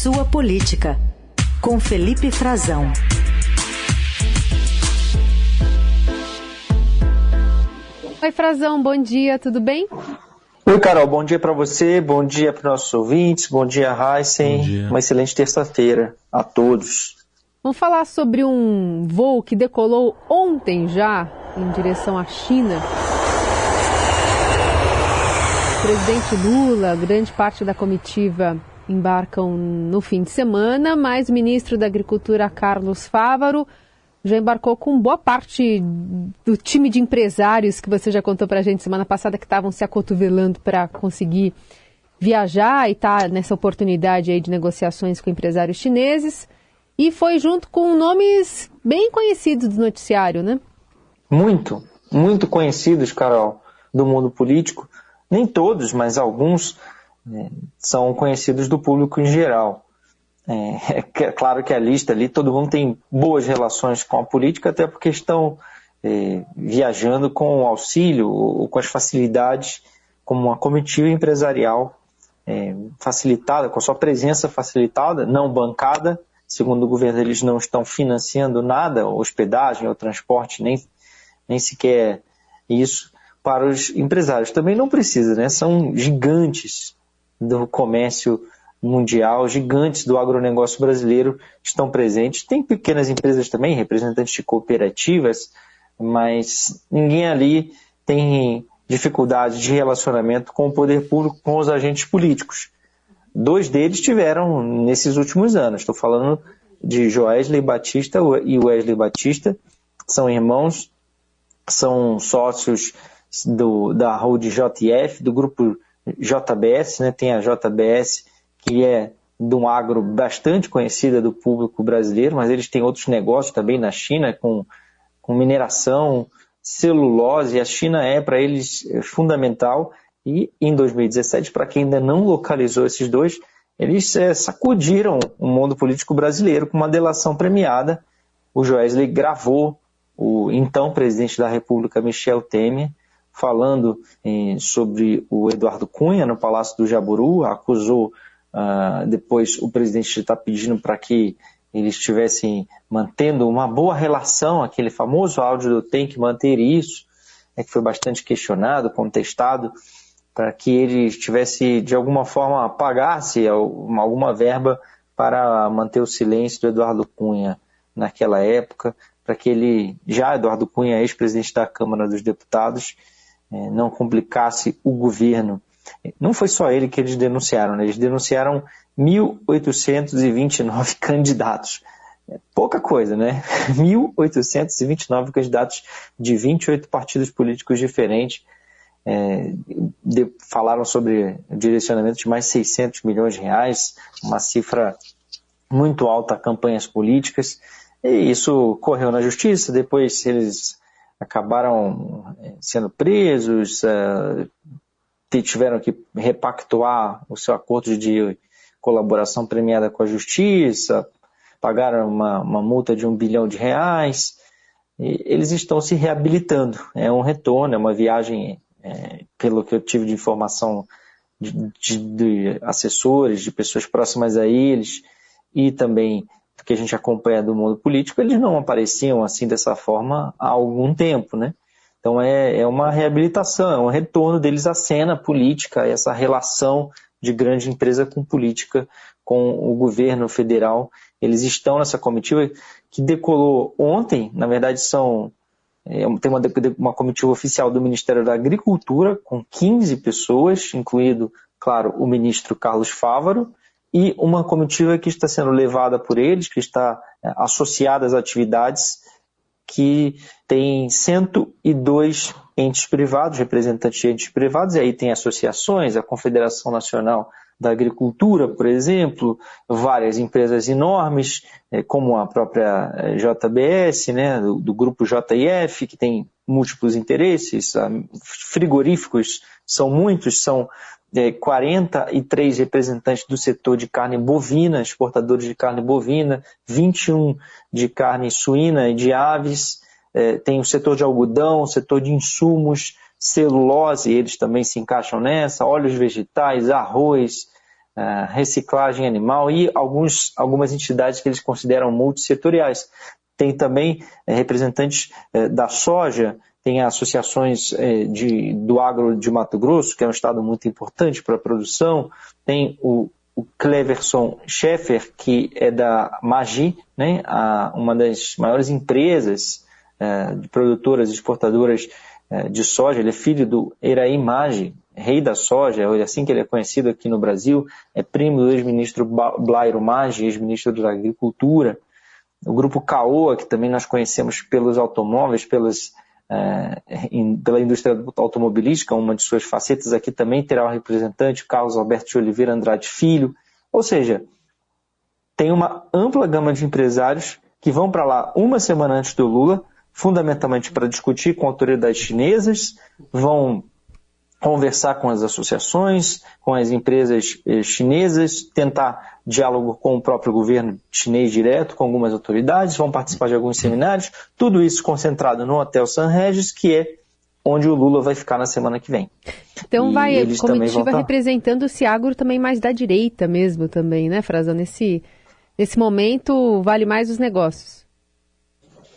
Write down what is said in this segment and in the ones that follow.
Sua Política, com Felipe Frazão. Oi, Frazão, bom dia, tudo bem? Oi, Carol, bom dia para você, bom dia para nossos ouvintes, bom dia, Heisen. Uma excelente terça-feira a todos. Vamos falar sobre um voo que decolou ontem já em direção à China. O presidente Lula, grande parte da comitiva embarcam no fim de semana, mas o ministro da Agricultura, Carlos Fávaro, já embarcou com boa parte do time de empresários que você já contou para a gente semana passada que estavam se acotovelando para conseguir viajar e tá nessa oportunidade aí de negociações com empresários chineses. E foi junto com nomes bem conhecidos do noticiário, né? Muito, muito conhecidos, Carol, do mundo político. Nem todos, mas alguns né, são conhecidos do público em geral. É, é, claro que a lista ali, todo mundo tem boas relações com a política, até porque estão é, viajando com o auxílio ou com as facilidades, como uma comitiva empresarial é, facilitada, com a sua presença facilitada, não bancada. Segundo o governo, eles não estão financiando nada, hospedagem ou transporte, nem, nem sequer isso, para os empresários. Também não precisa, né? São gigantes do comércio mundial, gigantes do agronegócio brasileiro estão presentes. Tem pequenas empresas também, representantes de cooperativas, mas ninguém ali tem dificuldade de relacionamento com o poder público, com os agentes políticos. Dois deles tiveram nesses últimos anos. Estou falando de Joesley Batista e Wesley Batista, são irmãos, são sócios do, da Road JF, do grupo JBS, né? tem a JBS que é de um agro bastante conhecida do público brasileiro, mas eles têm outros negócios também na China, com, com mineração, celulose. A China é para eles é fundamental. E em 2017, para quem ainda não localizou esses dois, eles é, sacudiram o mundo político brasileiro com uma delação premiada. O Joesley gravou o então presidente da República, Michel Temer, falando eh, sobre o Eduardo Cunha no Palácio do Jaburu, acusou Uh, depois o presidente está pedindo para que eles estivessem mantendo uma boa relação, aquele famoso áudio do tem que manter isso, né, que foi bastante questionado, contestado, para que ele estivesse de alguma forma pagasse alguma verba para manter o silêncio do Eduardo Cunha naquela época, para que ele, já Eduardo Cunha, ex-presidente da Câmara dos Deputados, não complicasse o governo não foi só ele que eles denunciaram, né? eles denunciaram 1.829 candidatos. É pouca coisa, né? 1.829 candidatos de 28 partidos políticos diferentes. É, de, falaram sobre direcionamento de mais 600 milhões de reais, uma cifra muito alta a campanhas políticas. E isso correu na justiça, depois eles acabaram é, sendo presos, é, tiveram que repactuar o seu acordo de colaboração premiada com a justiça, pagaram uma, uma multa de um bilhão de reais. eles estão se reabilitando. É um retorno, é uma viagem, é, pelo que eu tive de informação de, de, de, assessores, de pessoas próximas a eles, e também que a gente acompanha do mundo político, eles não apareciam assim dessa forma há algum tempo, né? Então é, é uma reabilitação, é um retorno deles à cena política, essa relação de grande empresa com política, com o governo federal. Eles estão nessa comitiva que decolou ontem, na verdade são é, tem uma, uma comitiva oficial do Ministério da Agricultura com 15 pessoas, incluído, claro, o ministro Carlos Fávaro, e uma comitiva que está sendo levada por eles, que está é, associada às atividades que tem 102 entes privados, representantes de entes privados, e aí tem associações, a Confederação Nacional da Agricultura, por exemplo, várias empresas enormes, eh, como a própria eh, JBS, né, do, do grupo JIF, que tem múltiplos interesses, frigoríficos são muitos, são é, 43 representantes do setor de carne bovina, exportadores de carne bovina, 21 de carne suína e de aves, é, tem o setor de algodão, o setor de insumos, celulose, eles também se encaixam nessa, óleos vegetais, arroz, uh, reciclagem animal e alguns, algumas entidades que eles consideram multissetoriais. Tem também uh, representantes uh, da soja, tem associações de, do agro de Mato Grosso, que é um estado muito importante para a produção, tem o, o Cleverson Schaeffer, que é da Magi, né, a, uma das maiores empresas de produtoras e exportadoras de soja, ele é filho do Eraí Magi, rei da soja, é assim que ele é conhecido aqui no Brasil, é primo do ex-ministro Blairo Maggi, ex-ministro da Agricultura. O grupo Caoa, que também nós conhecemos pelos automóveis, pelas, é, pela indústria automobilística, uma de suas facetas aqui também terá o representante Carlos Alberto de Oliveira Andrade Filho. Ou seja, tem uma ampla gama de empresários que vão para lá uma semana antes do Lula, fundamentalmente para discutir com autoridades chinesas, vão conversar com as associações, com as empresas eh, chinesas, tentar diálogo com o próprio governo chinês direto, com algumas autoridades, vão participar de alguns seminários, tudo isso concentrado no Hotel San Regis, que é onde o Lula vai ficar na semana que vem. Então e vai comitiva representando esse agro também mais da direita mesmo também, né, Frazão? Nesse, nesse momento vale mais os negócios.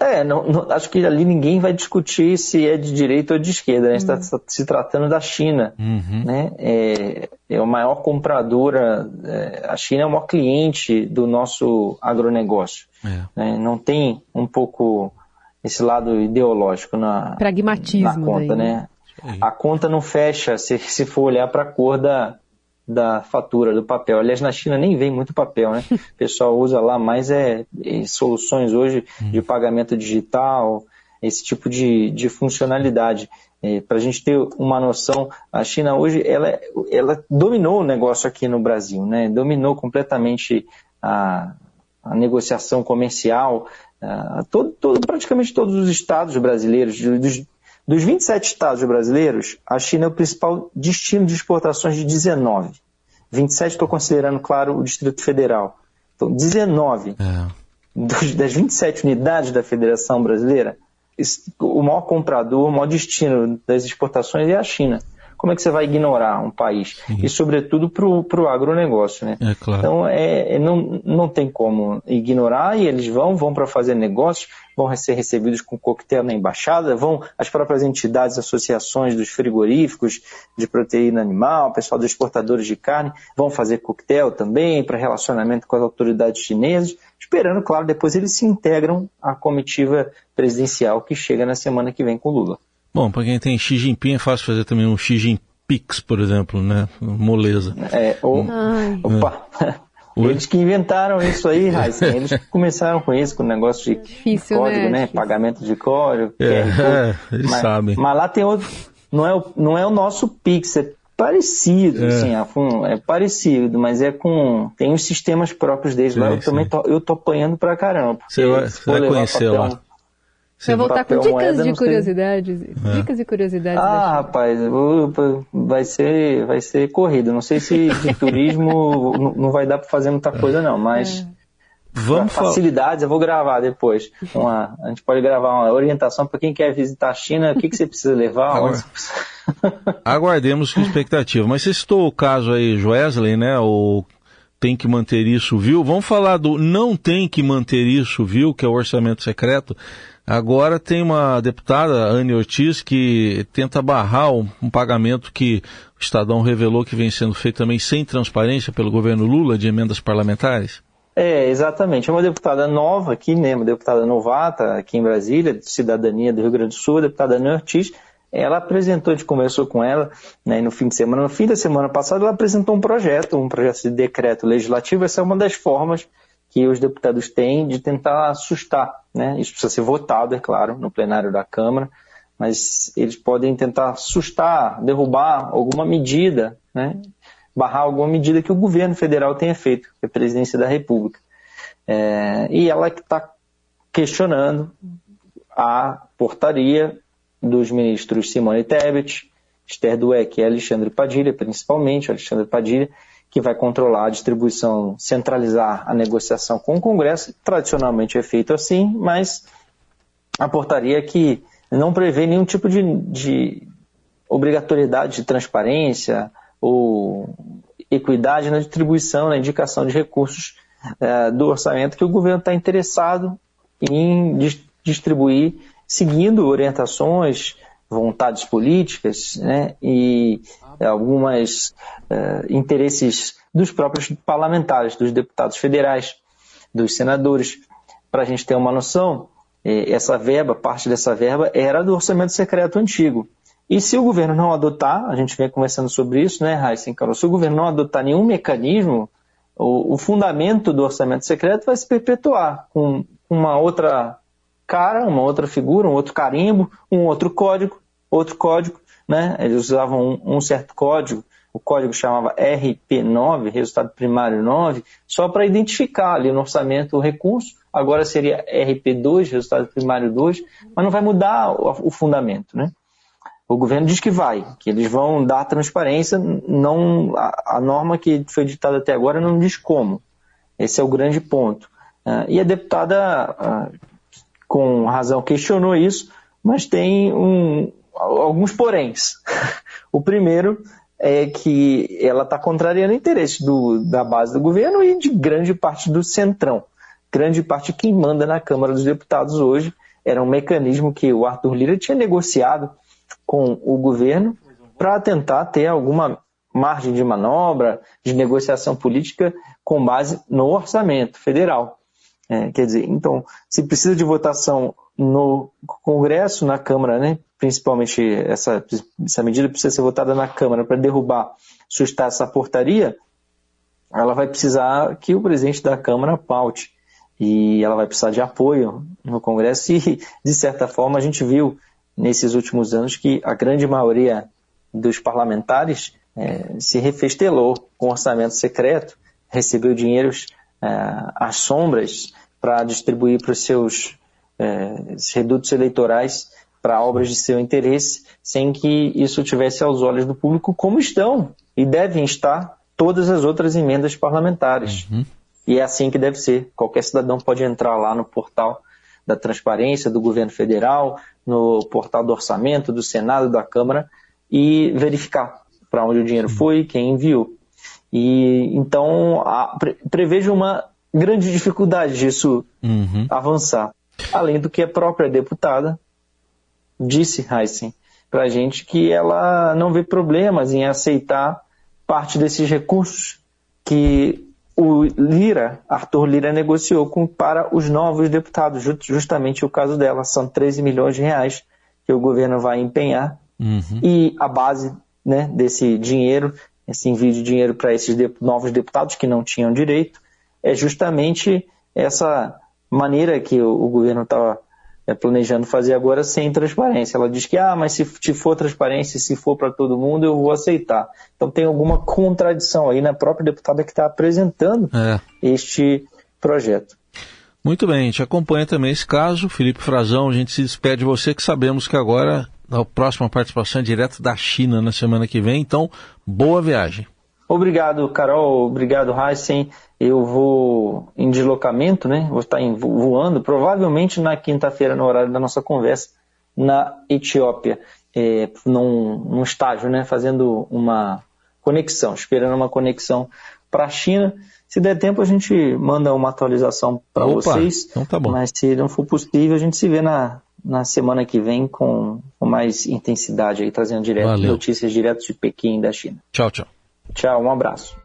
É, não, não, acho que ali ninguém vai discutir se é de direita ou de esquerda, né? Está uhum. se tratando da China, uhum. né? É, é a maior compradora, é, a China é o maior cliente do nosso agronegócio. É. Né? Não tem um pouco esse lado ideológico na, Pragmatismo na conta, daí, né? né? A conta não fecha se, se for olhar para a cor da, da fatura, do papel. Aliás, na China nem vem muito papel, né? O pessoal usa lá mais é, é soluções hoje de hum. pagamento digital, esse tipo de, de funcionalidade. É, Para a gente ter uma noção, a China hoje ela, ela dominou o negócio aqui no Brasil, né? Dominou completamente a, a negociação comercial, a, todo, todo, praticamente todos os estados brasileiros, dos, dos 27 estados brasileiros, a China é o principal destino de exportações de 19. 27 estou considerando, claro, o Distrito Federal. Então, 19 é. das 27 unidades da Federação Brasileira, o maior comprador, o maior destino das exportações é a China como é que você vai ignorar um país? Sim. E, sobretudo, para o agronegócio. Né? É, claro. Então, é, é, não, não tem como ignorar e eles vão, vão para fazer negócios, vão ser recebidos com coquetel na embaixada, vão as próprias entidades, associações dos frigoríficos de proteína animal, pessoal dos exportadores de carne, vão fazer coquetel também para relacionamento com as autoridades chinesas, esperando, claro, depois eles se integram à comitiva presidencial que chega na semana que vem com Lula. Bom, para quem tem Xi Jinping é fácil fazer também um Xi Jinpix, por exemplo, né? Moleza. É, ou, opa, é. Eles que inventaram isso aí, Raíssa. Eles que começaram com isso, com o negócio de Difícil, código, né? né? Pagamento de código. É, é eles mas, sabem. Mas lá tem outro. Não é o, não é o nosso Pix, é parecido, é. assim, é parecido, mas é com. Tem os sistemas próprios deles sim, lá. Eu sim. também tô, eu tô apanhando pra caramba. Você vai, vai conhecer papel, lá. Vai voltar com dicas de curiosidades. É. Dicas e curiosidades. Ah, rapaz, vai ser, vai ser corrido. Não sei se de turismo não vai dar para fazer muita coisa, não, mas. É. Vamos facilidades, eu vou gravar depois. Uma, a gente pode gravar uma orientação para quem quer visitar a China, o que, que você precisa levar. Agora, aguardemos com expectativa. Mas você citou o caso aí, Joesley, né? O tem que manter isso, viu? Vamos falar do não tem que manter isso, viu? Que é o orçamento secreto. Agora tem uma deputada, Anne Ortiz, que tenta barrar um, um, pagamento que o Estadão revelou que vem sendo feito também sem transparência pelo governo Lula de emendas parlamentares. É, exatamente. É uma deputada nova aqui, né, uma deputada novata aqui em Brasília, de cidadania do Rio Grande do Sul, a deputada Anne Ortiz. Ela apresentou, a gente conversou com ela né, no fim de semana. No fim da semana passada, ela apresentou um projeto, um projeto de decreto legislativo. Essa é uma das formas que os deputados têm de tentar assustar. Né? Isso precisa ser votado, é claro, no plenário da Câmara, mas eles podem tentar assustar, derrubar alguma medida, né? barrar alguma medida que o governo federal tenha feito, que é a presidência da República. É, e ela que está questionando a portaria dos ministros Simone Tebet, Esther Dueck e Alexandre Padilha, principalmente Alexandre Padilha, que vai controlar a distribuição, centralizar a negociação com o Congresso. Tradicionalmente é feito assim, mas a portaria que não prevê nenhum tipo de, de obrigatoriedade de transparência ou equidade na distribuição, na indicação de recursos é, do orçamento que o governo está interessado em distribuir, seguindo orientações, vontades políticas né, e algumas é, interesses dos próprios parlamentares, dos deputados federais, dos senadores. Para a gente ter uma noção, é, essa verba, parte dessa verba, era do orçamento secreto antigo. E se o governo não adotar, a gente vem conversando sobre isso, né, Raíssa Carol, se o governo não adotar nenhum mecanismo, o, o, fundamento do orçamento secreto vai se perpetuar com uma outra cara, uma outra figura, um outro carimbo, um outro código, outro código, né? Eles usavam um, um certo código, o código chamava RP9, resultado primário 9, só para identificar ali no orçamento o recurso, agora seria RP2, resultado primário 2, mas não vai mudar o, o fundamento, né? O governo diz que vai, que eles vão dar transparência, não a, a norma que foi ditada até agora não diz como. Esse é o grande ponto. Uh, e a deputada, uh, com razão, questionou isso, mas tem um, alguns poréns. o primeiro é que ela está contrariando interesses do, da base do governo e de grande parte do centrão. Grande parte quem manda na Câmara dos Deputados hoje era um mecanismo que o Arthur Lira tinha negociado com o governo para tentar ter alguma margem de manobra, de negociação política com base no orçamento federal. É, quer dizer, então, se precisa de votação no Congresso, na Câmara, né, principalmente essa, essa medida precisa ser votada na Câmara para derrubar, sustar essa portaria, ela vai precisar que o presidente da Câmara paute. E ela vai precisar de apoio no Congresso e, de certa forma, a gente viu nesses últimos anos que a grande maioria dos parlamentares é, se refestelou com orçamento secreto, recebeu dinheiros é, às sombras para distribuir para os seus é, redutos eleitorais para obras de seu interesse, sem que isso tivesse aos olhos do público, como estão e devem estar todas as outras emendas parlamentares. Uhum. E é assim que deve ser. Qualquer cidadão pode entrar lá no portal da transparência do governo federal, no portal do orçamento, do Senado, da Câmara e verificar para onde o dinheiro foi, quem enviou. E então a, pre, prevejo uma grande dificuldade disso uhum. avançar. Além do que a própria deputada disse, Heisen, para a gente que ela não vê problemas em aceitar parte desses recursos que o Lira, Arthur Lira, negociou com, para os novos deputados, justamente o caso dela. São 13 milhões de reais que o governo vai empenhar. Uhum. E a base né, desse dinheiro, esse envio de dinheiro para esses de, novos deputados que não tinham direito, é justamente essa maneira que o, o governo estava planejando fazer agora sem transparência. Ela diz que, ah, mas se, se for transparência, se for para todo mundo, eu vou aceitar. Então tem alguma contradição aí na própria deputada que está apresentando é. este projeto. Muito bem, a gente acompanha também esse caso. Felipe Frazão, a gente se despede de você, que sabemos que agora a próxima participação é direto da China na semana que vem. Então, boa viagem. Obrigado, Carol. Obrigado, Heisen. Eu vou em deslocamento, né? Vou estar voando, provavelmente na quinta-feira, no horário da nossa conversa, na Etiópia, é, num, num estágio, né? Fazendo uma conexão, esperando uma conexão para a China. Se der tempo, a gente manda uma atualização para vocês. Então tá bom. Mas se não for possível, a gente se vê na, na semana que vem com, com mais intensidade aí, trazendo direto, notícias direto de Pequim da China. Tchau, tchau. Tchau, um abraço.